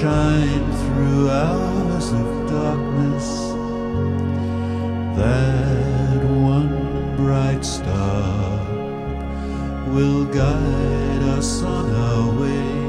shine through hours of darkness. That one bright star will guide us on our way.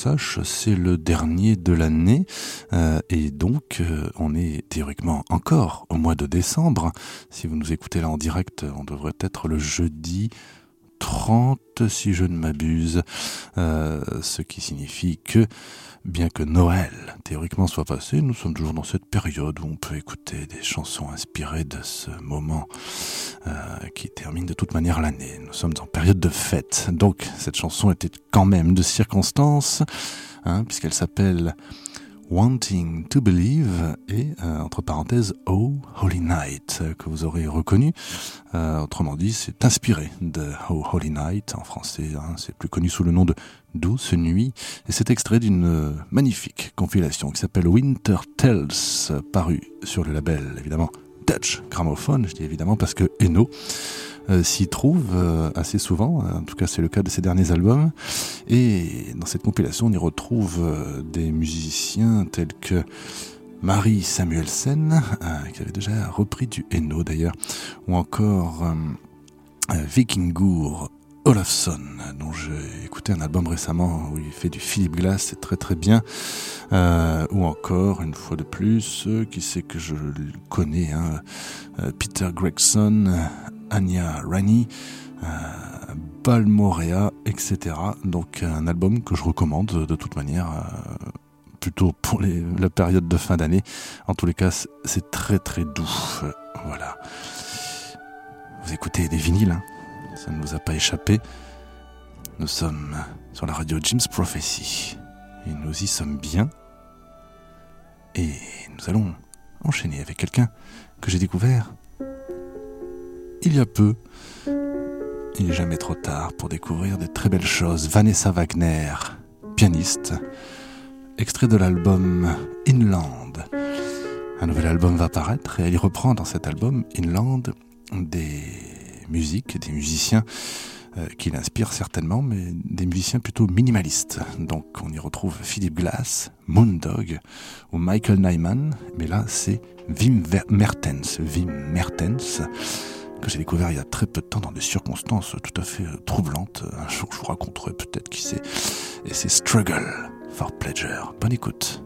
Sache, c'est le dernier de l'année et donc on est théoriquement encore au mois de décembre. Si vous nous écoutez là en direct, on devrait être le jeudi 30 si je ne m'abuse, ce qui signifie que Bien que Noël, théoriquement, soit passé, nous sommes toujours dans cette période où on peut écouter des chansons inspirées de ce moment euh, qui termine de toute manière l'année. Nous sommes en période de fête. Donc, cette chanson était quand même de circonstance, hein, puisqu'elle s'appelle Wanting to Believe et euh, entre parenthèses Oh Holy Night que vous aurez reconnu. Euh, autrement dit, c'est inspiré de Oh Holy Night en français. Hein, c'est plus connu sous le nom de Douce Nuit et c'est extrait d'une magnifique compilation qui s'appelle Winter Tales, paru sur le label évidemment Dutch Gramophone. Je dis évidemment parce que Eno euh, s'y trouve euh, assez souvent, en tout cas c'est le cas de ses derniers albums. Et dans cette compilation, on y retrouve euh, des musiciens tels que Marie Samuelsen, qui avait déjà repris du Eno d'ailleurs, ou encore Vikingur Olafsson, dont j'ai écouté un album récemment où il fait du Philippe Glass, c'est très très bien. ou encore, une fois de plus, qui sait que je connais, hein, Peter Gregson, Anya Rani, euh, Balmorea, etc. Donc un album que je recommande de toute manière, euh, plutôt pour la période de fin d'année. En tous les cas, c'est très très doux. voilà. Vous écoutez des vinyles, hein ça ne vous a pas échappé. Nous sommes sur la radio Jim's Prophecy et nous y sommes bien. Et nous allons enchaîner avec quelqu'un que j'ai découvert il y a peu. Il n'est jamais trop tard pour découvrir de très belles choses. Vanessa Wagner, pianiste, extrait de l'album Inland. Un nouvel album va paraître et elle y reprend dans cet album Inland des musiques, des musiciens euh, qui l'inspirent certainement, mais des musiciens plutôt minimalistes. Donc on y retrouve Philip Glass, Moondog ou Michael Nyman, mais là c'est Mertens. Wim Mertens que j'ai découvert il y a très peu de temps dans des circonstances tout à fait euh, troublantes. Un jour, je vous raconterai peut-être qui c'est. Et c'est Struggle for Pleasure. Bonne écoute.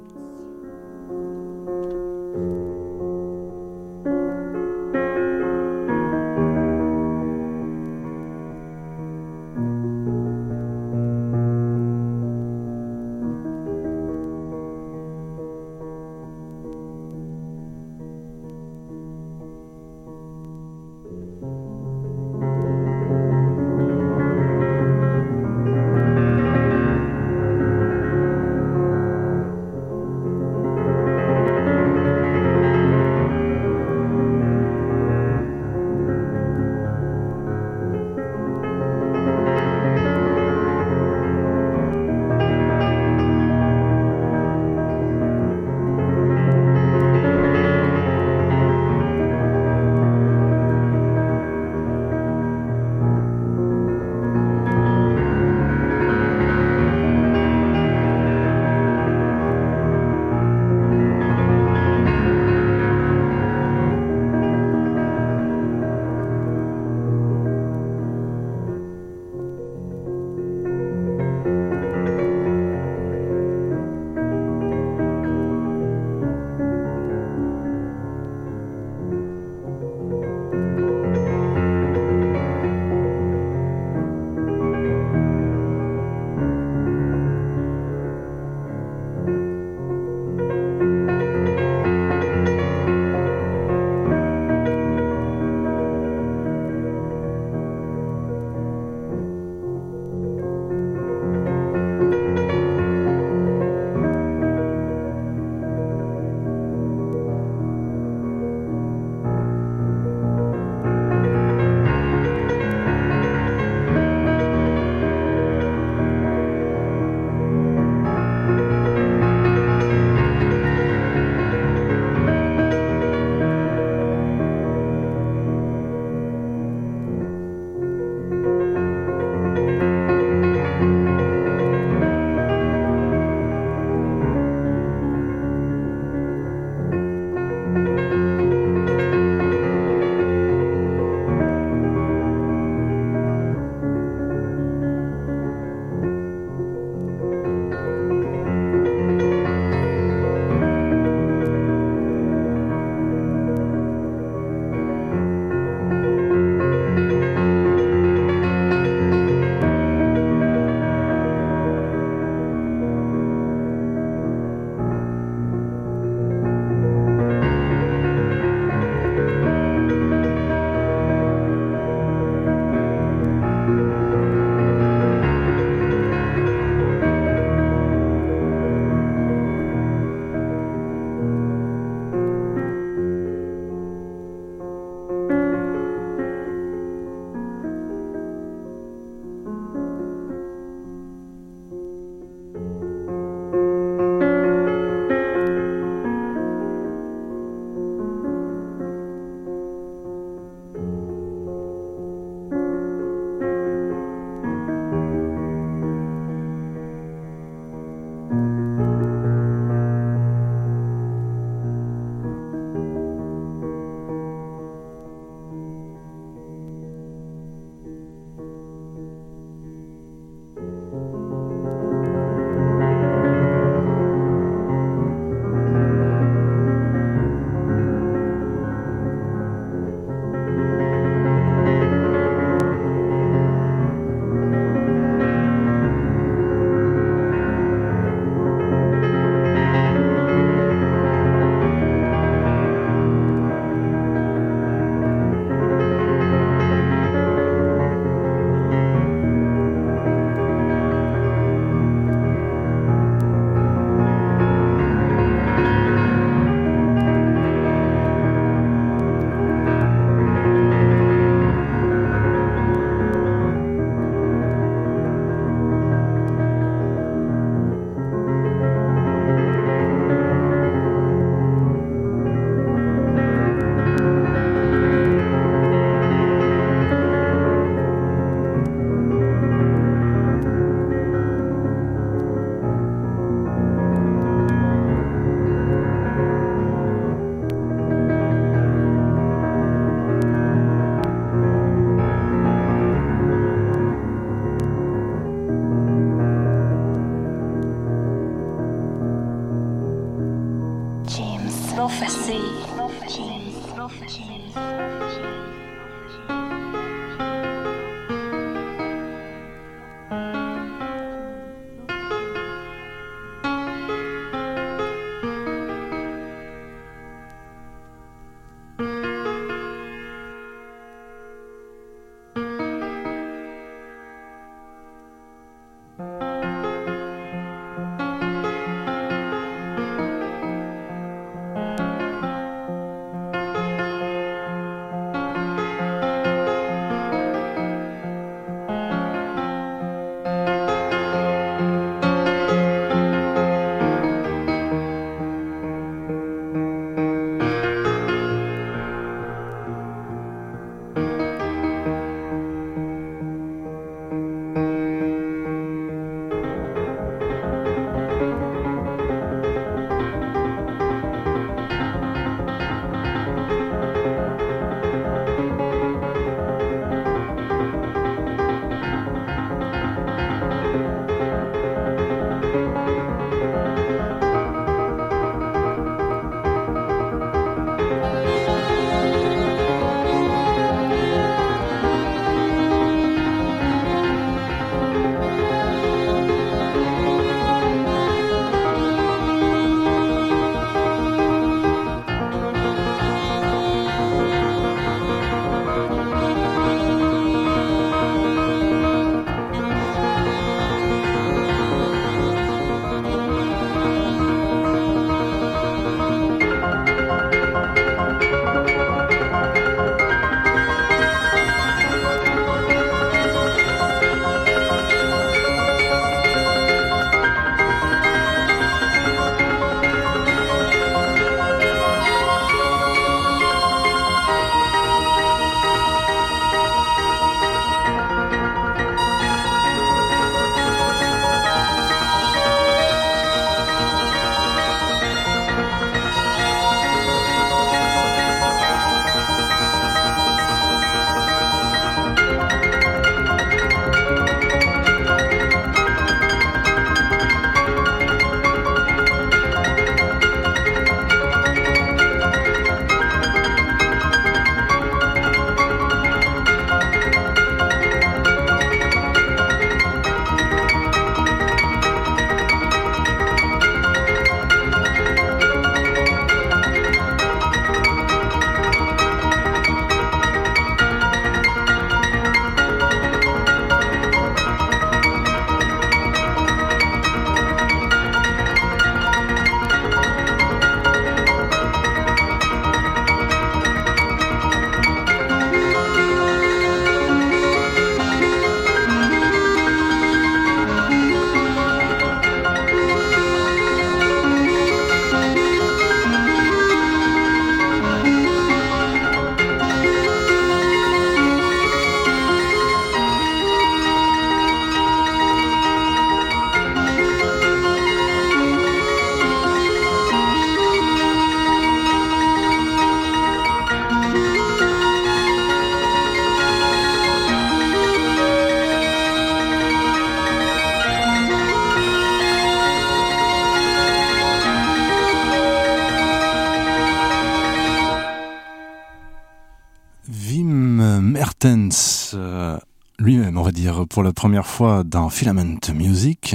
Pour la première fois dans Filament Music.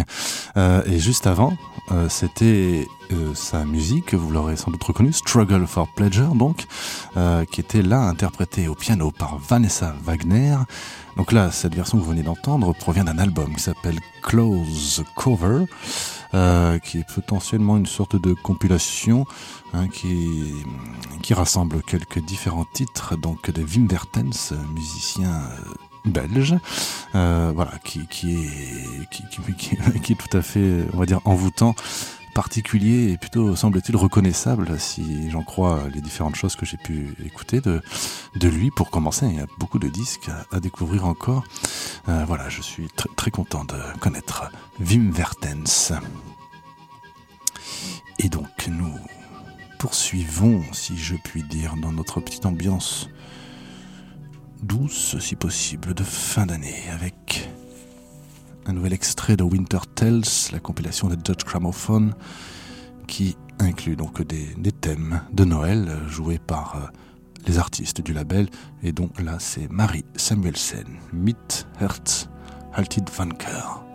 Euh, et juste avant, euh, c'était euh, sa musique, vous l'aurez sans doute reconnu, Struggle for Pleasure, donc, euh, qui était là interprétée au piano par Vanessa Wagner. Donc là, cette version que vous venez d'entendre provient d'un album qui s'appelle Close Cover, qui est potentiellement une sorte de compilation hein, qui, qui rassemble quelques différents titres donc de Wim musicien belge, euh, voilà, qui, est, qui, est tout à fait, on va dire, envoûtant, particulier et plutôt, semble-t-il, reconnaissable, si j'en crois les différentes choses que j'ai pu écouter de, de lui. Pour commencer, il y a beaucoup de disques à, découvrir encore. Euh, voilà, je suis très, content de connaître Wim Mertens. Et donc, nous poursuivons, si je puis dire, dans notre petite ambiance douce, si possible, de fin d'année, avec un nouvel extrait de Winter Tales, la compilation de Dutch Gramophone, qui inclut donc des, thèmes de Noël joués par euh, les artistes du label. Et donc là, c'est Marie Samuelsen, Mit Herz, Haltid Vanker.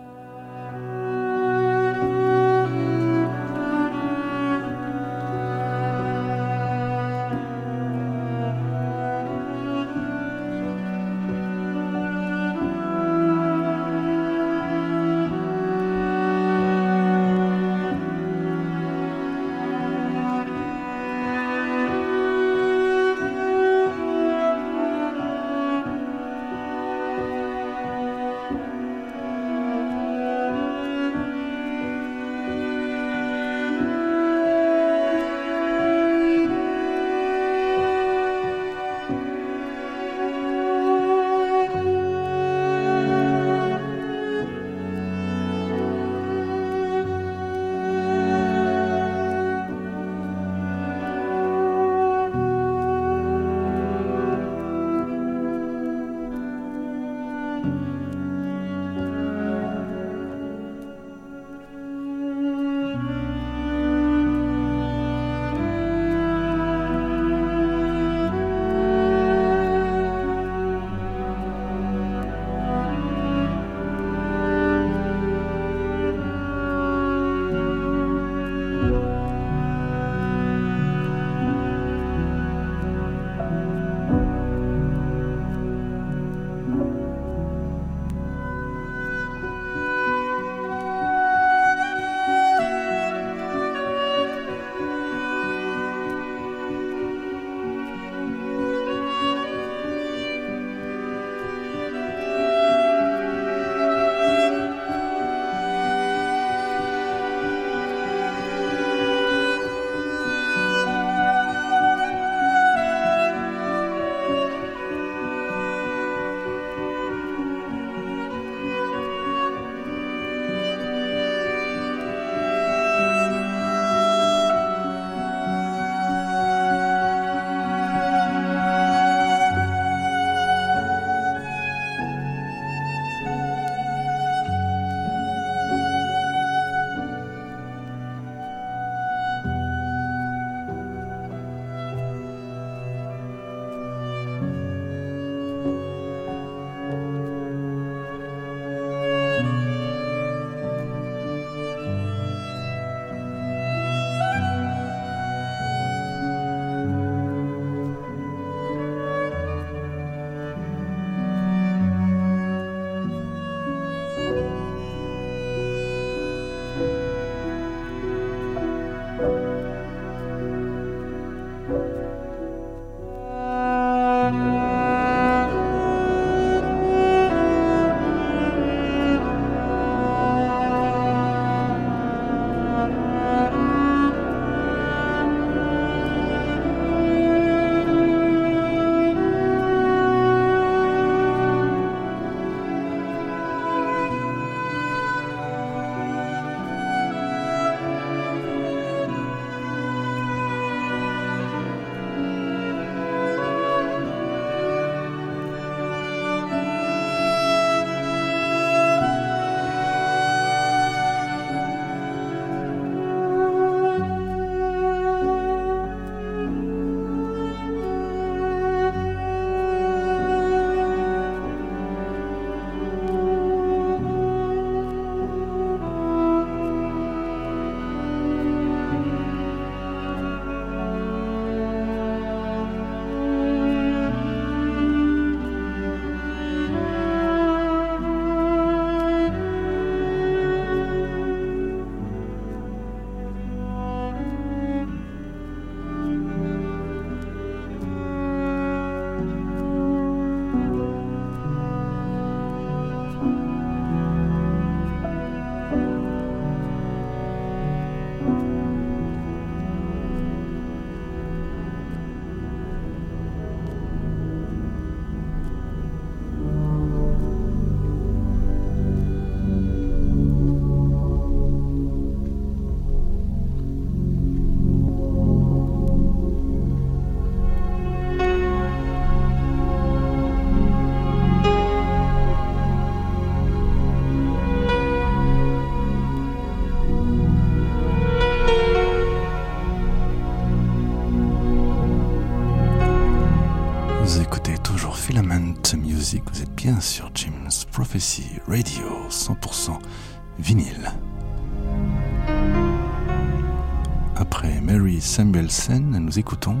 Samuelson, nous écoutons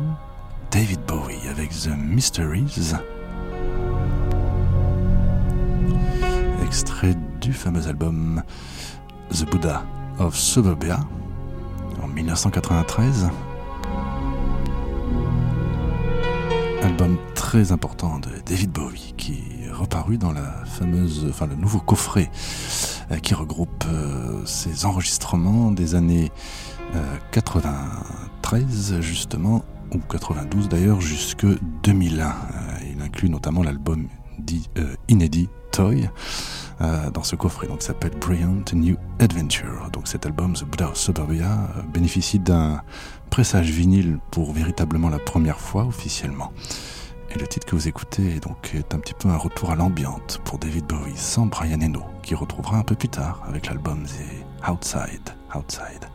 David Bowie avec The Mysteries. Extrait du fameux album The Buddha of Suburbia en 1993. album très important de David Bowie qui est reparu dans la fameuse, enfin le nouveau coffret euh, qui regroupe euh, ses enregistrements des années 93 euh, justement ou 92 d'ailleurs jusque 2001. il inclut notamment l'album dit inédit Toy dans ce coffret, donc s'appelle Brilliant New Adventure. Donc cet album, The Buddha of Suburbia, bénéficie d'un pressage vinyle pour véritablement la première fois officiellement. Et le titre que vous écoutez est donc est un petit peu un retour à l'ambiance pour David Bowie sans Brian Eno, qui retrouvera un peu plus tard avec l'album The Outside. Outside.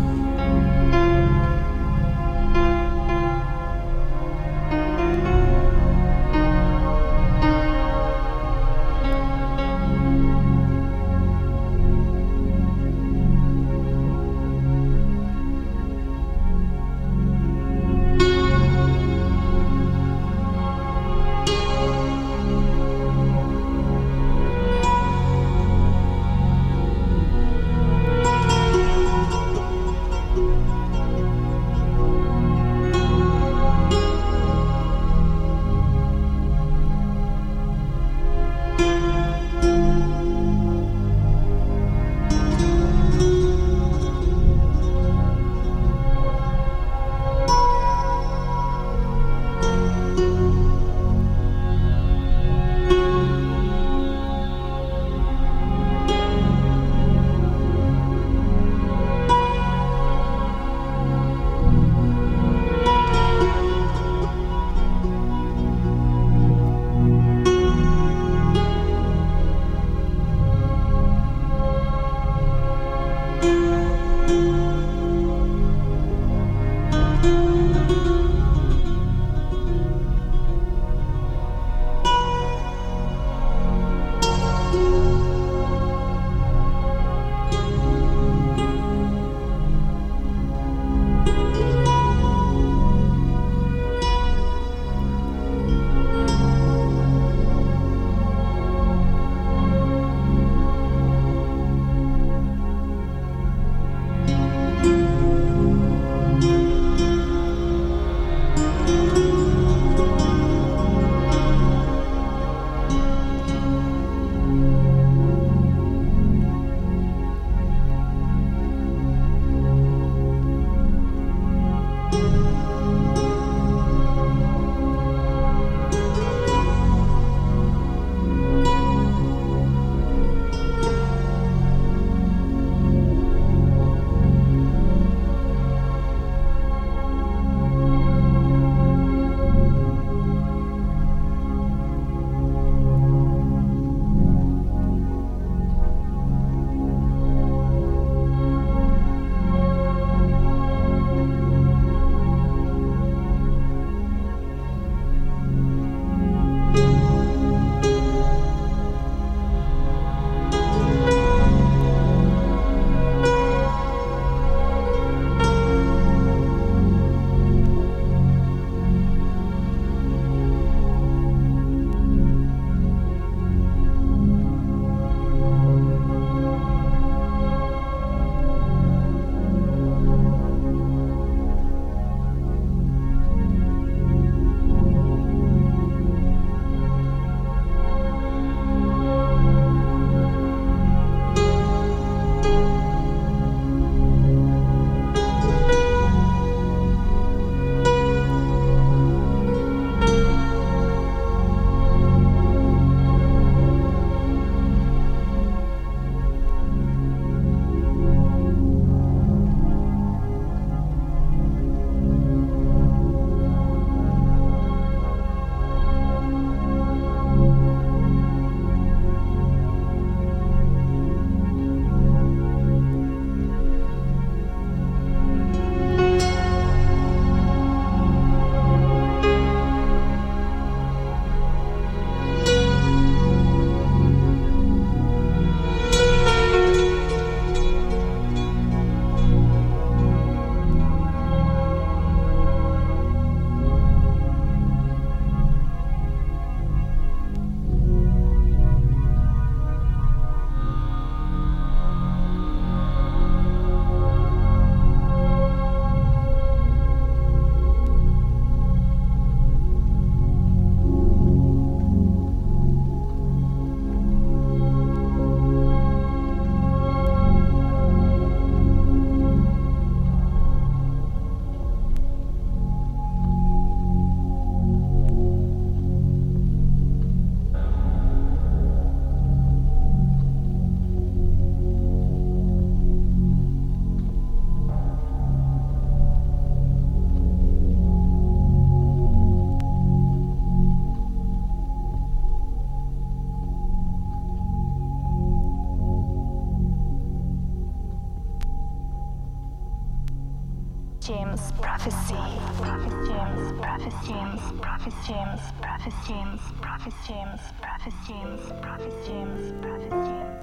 James prophecy. Prophet James prophet James prophet James prophet James prophet James prophet James prophet James prophet James.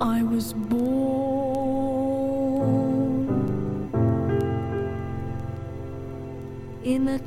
I was born in a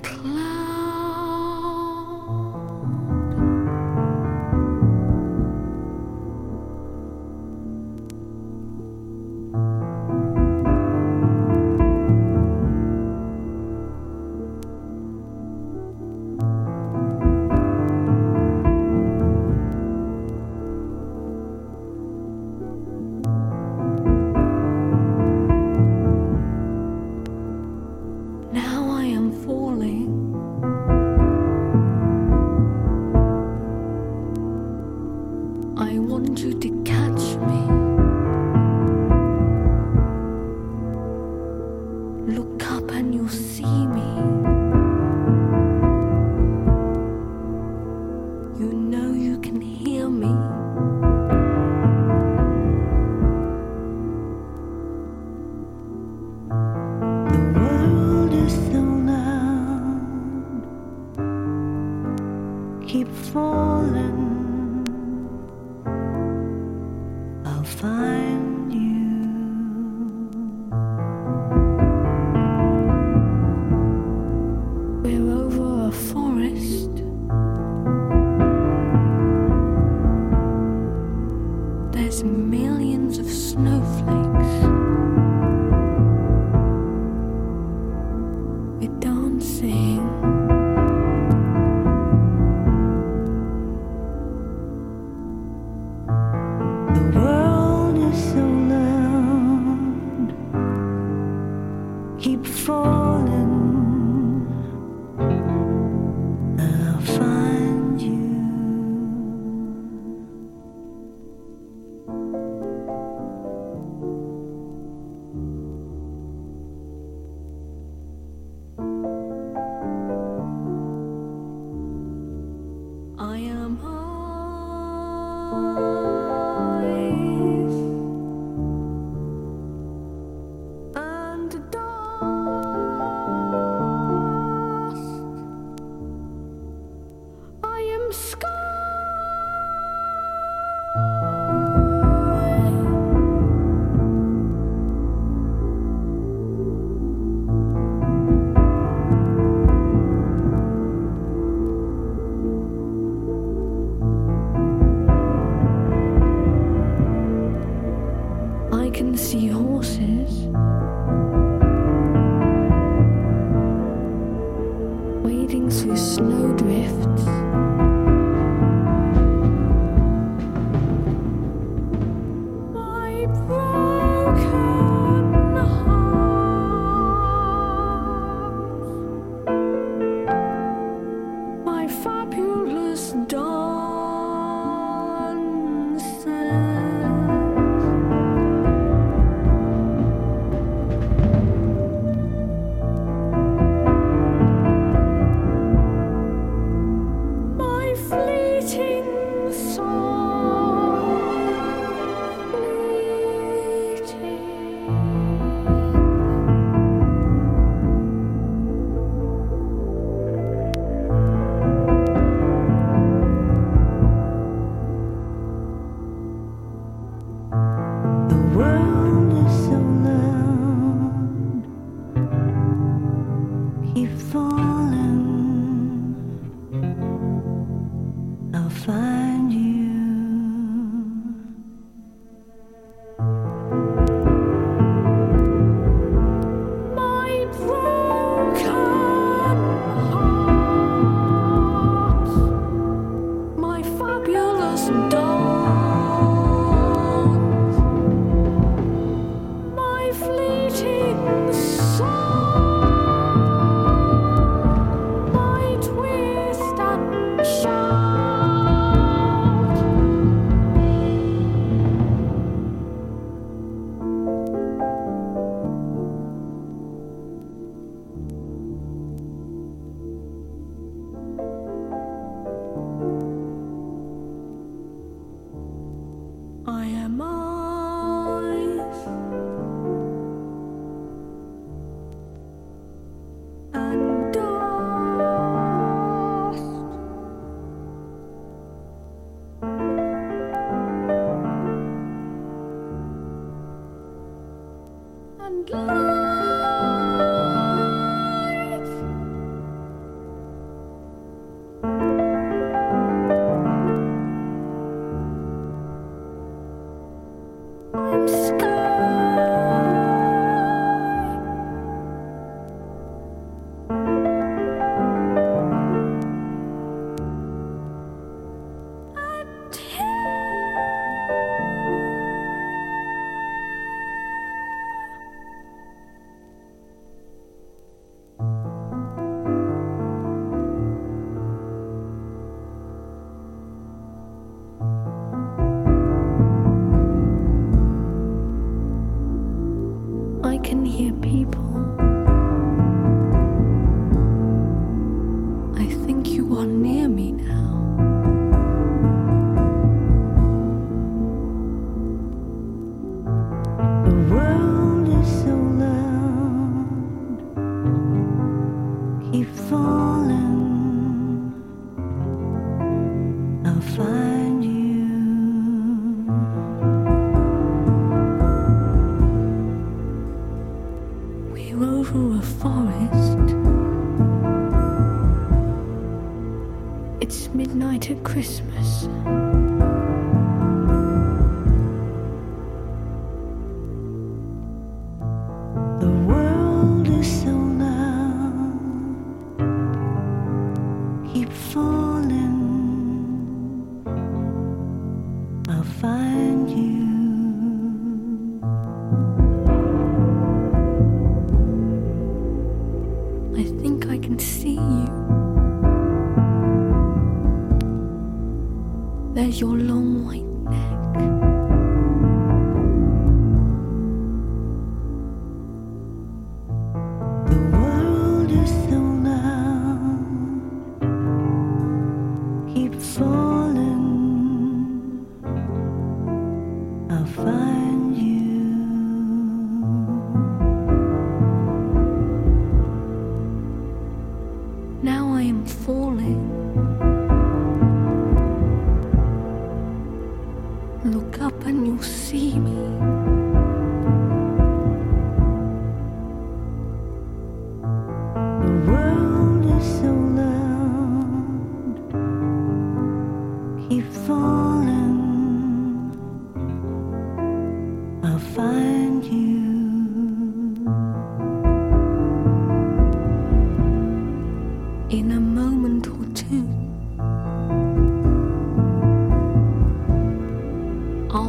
Don't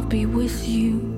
be with you.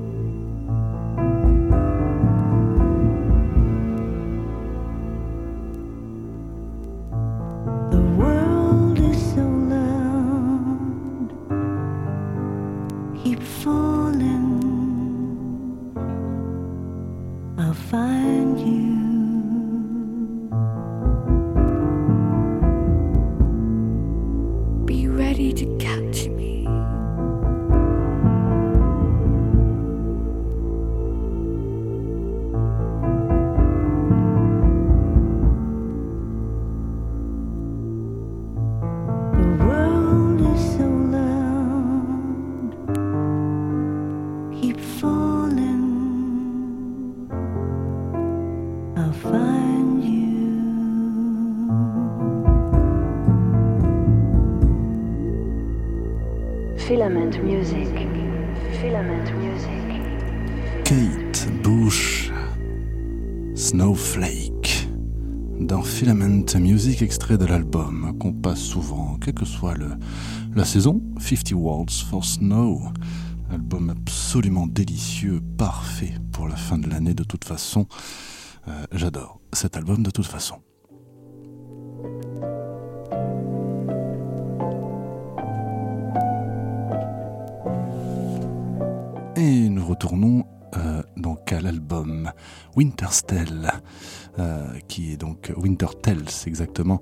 Music. Filament music. Kate Bush, Snowflake, dans Filament Music, extrait de l'album qu'on passe souvent, quelle que soit la saison, 50 Words for Snow. Album absolument délicieux, parfait pour la fin de l'année de toute façon. Euh, J'adore cet album de toute façon. Et nous retournons euh, donc à l'album Winterstell, euh, qui est donc Winter Tales exactement,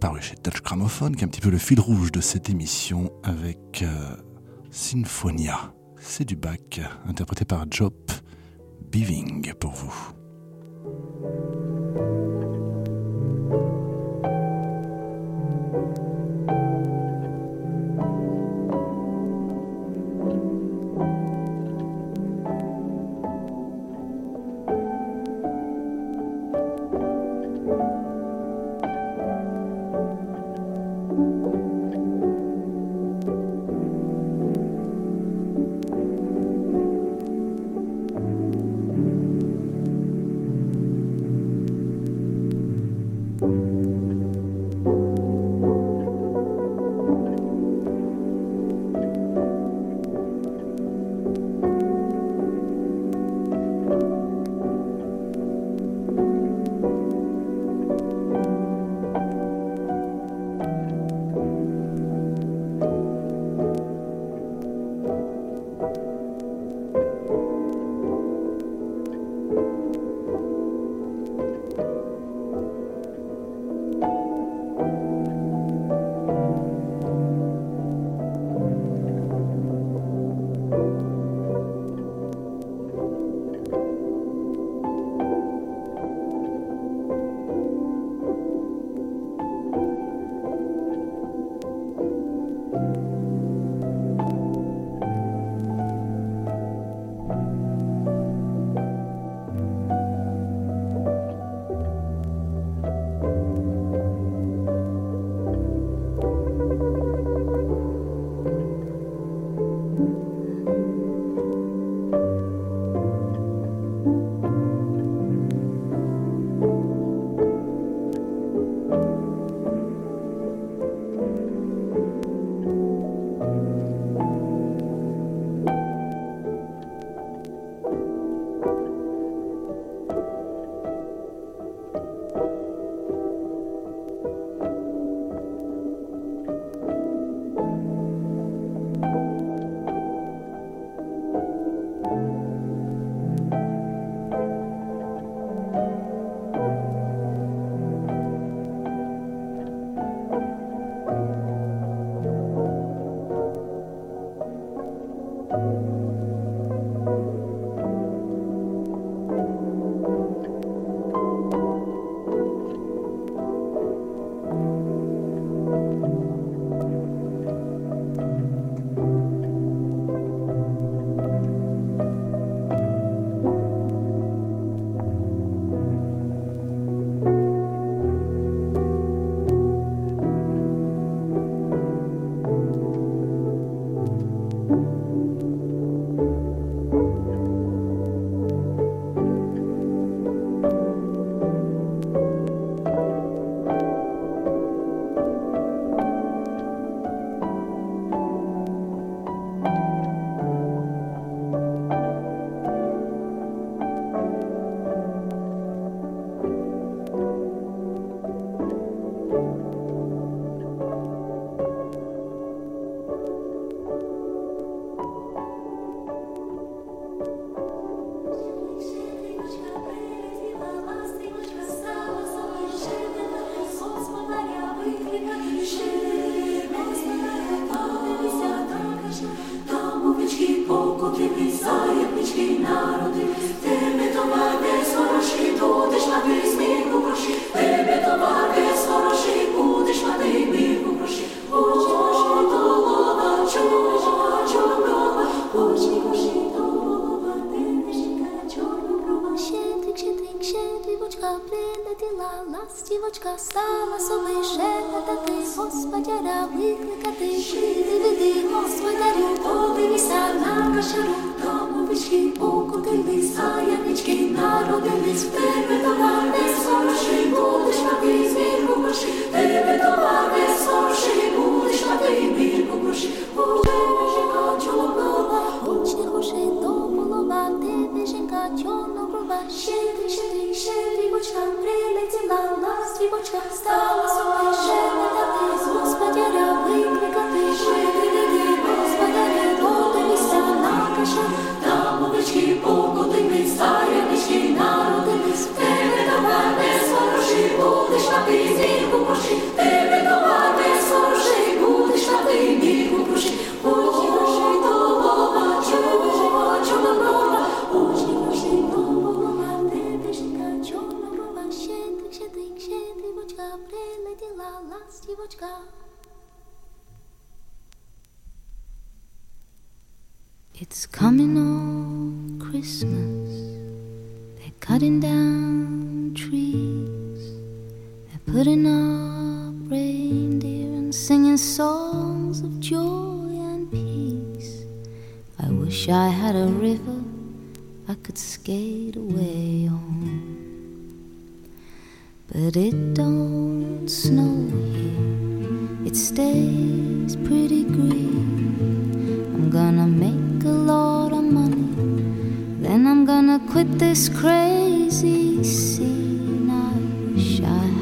paru chez Touch Gramophone, qui est un petit peu le fil rouge de cette émission avec euh, Sinfonia. C'est du bac, interprété par Job Biving pour vous. quit this crazy scene. I wish I.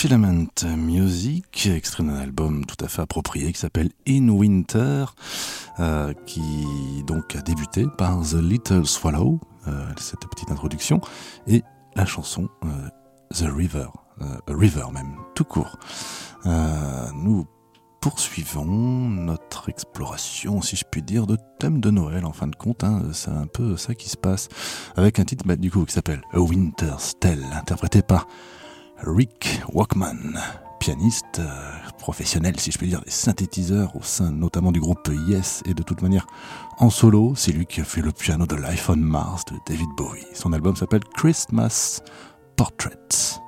Filament Music, extrait d'un album tout à fait approprié qui s'appelle In Winter, euh, qui donc a débuté par The Little Swallow, euh, cette petite introduction, et la chanson euh, The River, euh, a River même, tout court. nous poursuivons notre exploration, si je puis dire, de thème de Noël en fin de compte. Hein. C'est un peu ça qui se passe avec un titre bah, du coup qui s'appelle A Winter's Tale, interprété par Rick Walkman, pianiste euh, professionnel, si je peux dire, des synthétiseurs au sein notamment du groupe Yes et de toute manière en solo. C'est lui qui a fait le piano de Life on Mars de David Bowie. Son album s'appelle Christmas Portraits.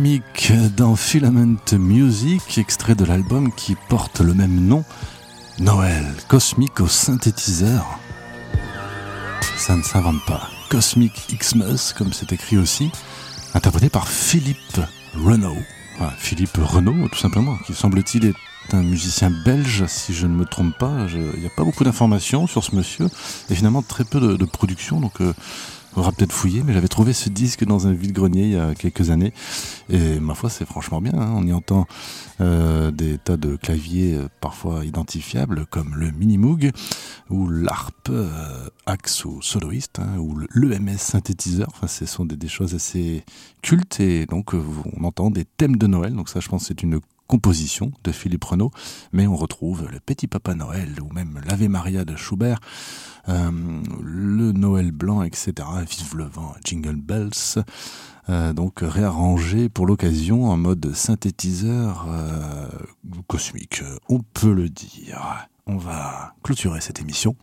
Cosmic dans Filament Music, extrait de l'album qui porte le même nom, Noël, Cosmic au synthétiseur. Ça ne s'invente pas. Cosmic Xmas, comme c'est écrit aussi, interprété par Philippe Renault. Philippe Renault, tout simplement, qui semble-t-il est un musicien belge, si je ne me trompe pas. Il n'y a pas beaucoup d'informations sur ce monsieur, et finalement très peu de, production, donc euh, on aura peut-être fouillé, mais j'avais trouvé ce disque dans un vide-grenier il y a quelques années, et ma foi c'est franchement bien, hein. on y entend euh, des tas de claviers euh, parfois identifiables, comme le Minimoog, ou l'ARP, Axe ou soloiste, hein, ou l'EMS synthétiseur, enfin ce sont des, des, choses assez cultes, et donc on entend des thèmes de Noël, donc ça je pense c'est une composition de Philippe Renaud, mais on retrouve le Petit Papa Noël ou même l'Ave Maria de Schubert, euh, le Noël blanc, etc. Vive le vent, Jingle Bells. Euh, donc réarrangé pour l'occasion en mode synthétiseur euh, cosmique, on peut le dire. On va clôturer cette émission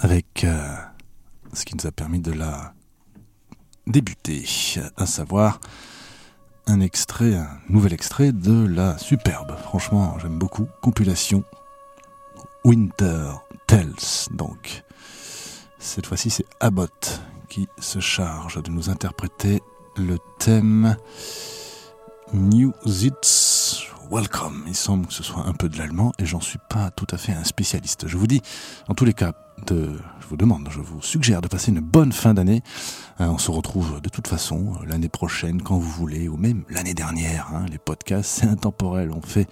avec ce qui nous a permis de la débuter, à savoir un extrait, un nouvel extrait de la superbe, franchement j'aime beaucoup, compilation Winter Tells. Donc. Cette fois-ci c'est Abbott qui se charge de nous interpréter le thème New Zits Welcome. Il semble que ce soit un peu de l'allemand et j'en suis pas tout à fait un spécialiste. Je vous dis, en tous les cas, je vous demande, je vous suggère de passer une bonne fin d'année. Euh, on se retrouve de toute façon euh, l'année prochaine quand vous voulez, ou même l'année dernière. Hein. les podcasts, c'est intemporel. On fait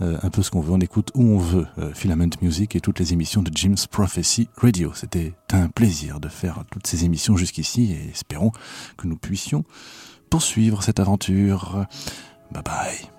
euh, un peu ce qu'on veut, on écoute où on veut. Filament Music et toutes les émissions de Jim's Prophecy Radio. C'était un plaisir de faire toutes ces émissions jusqu'ici et espérons que nous puissions poursuivre cette aventure. Bye bye.